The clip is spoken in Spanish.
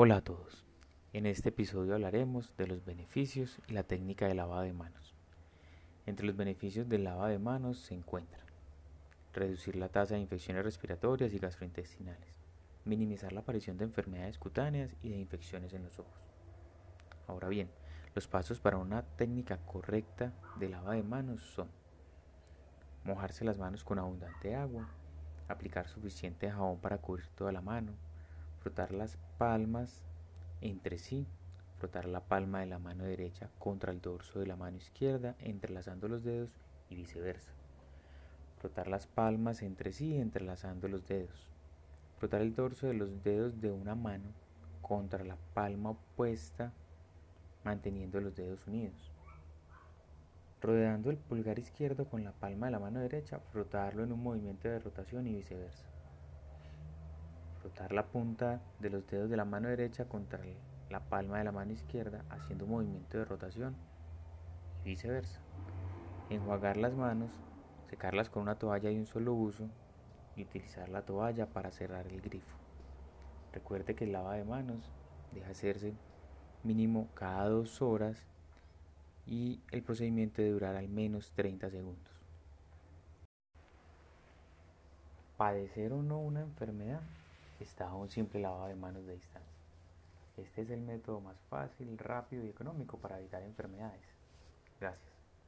Hola a todos. En este episodio hablaremos de los beneficios y la técnica de lavado de manos. Entre los beneficios del lavado de manos se encuentran reducir la tasa de infecciones respiratorias y gastrointestinales, minimizar la aparición de enfermedades cutáneas y de infecciones en los ojos. Ahora bien, los pasos para una técnica correcta de lavado de manos son mojarse las manos con abundante agua, aplicar suficiente jabón para cubrir toda la mano, frotar las palmas entre sí, frotar la palma de la mano derecha contra el dorso de la mano izquierda, entrelazando los dedos y viceversa. Frotar las palmas entre sí, entrelazando los dedos. Frotar el dorso de los dedos de una mano contra la palma opuesta, manteniendo los dedos unidos. Rodeando el pulgar izquierdo con la palma de la mano derecha, frotarlo en un movimiento de rotación y viceversa frotar la punta de los dedos de la mano derecha contra la palma de la mano izquierda haciendo un movimiento de rotación y viceversa. Enjuagar las manos, secarlas con una toalla de un solo uso y utilizar la toalla para cerrar el grifo. Recuerde que el lavado de manos deja hacerse mínimo cada dos horas y el procedimiento debe durar al menos 30 segundos. Padecer o no una enfermedad está un simple lavado de manos de distancia. Este es el método más fácil, rápido y económico para evitar enfermedades. Gracias.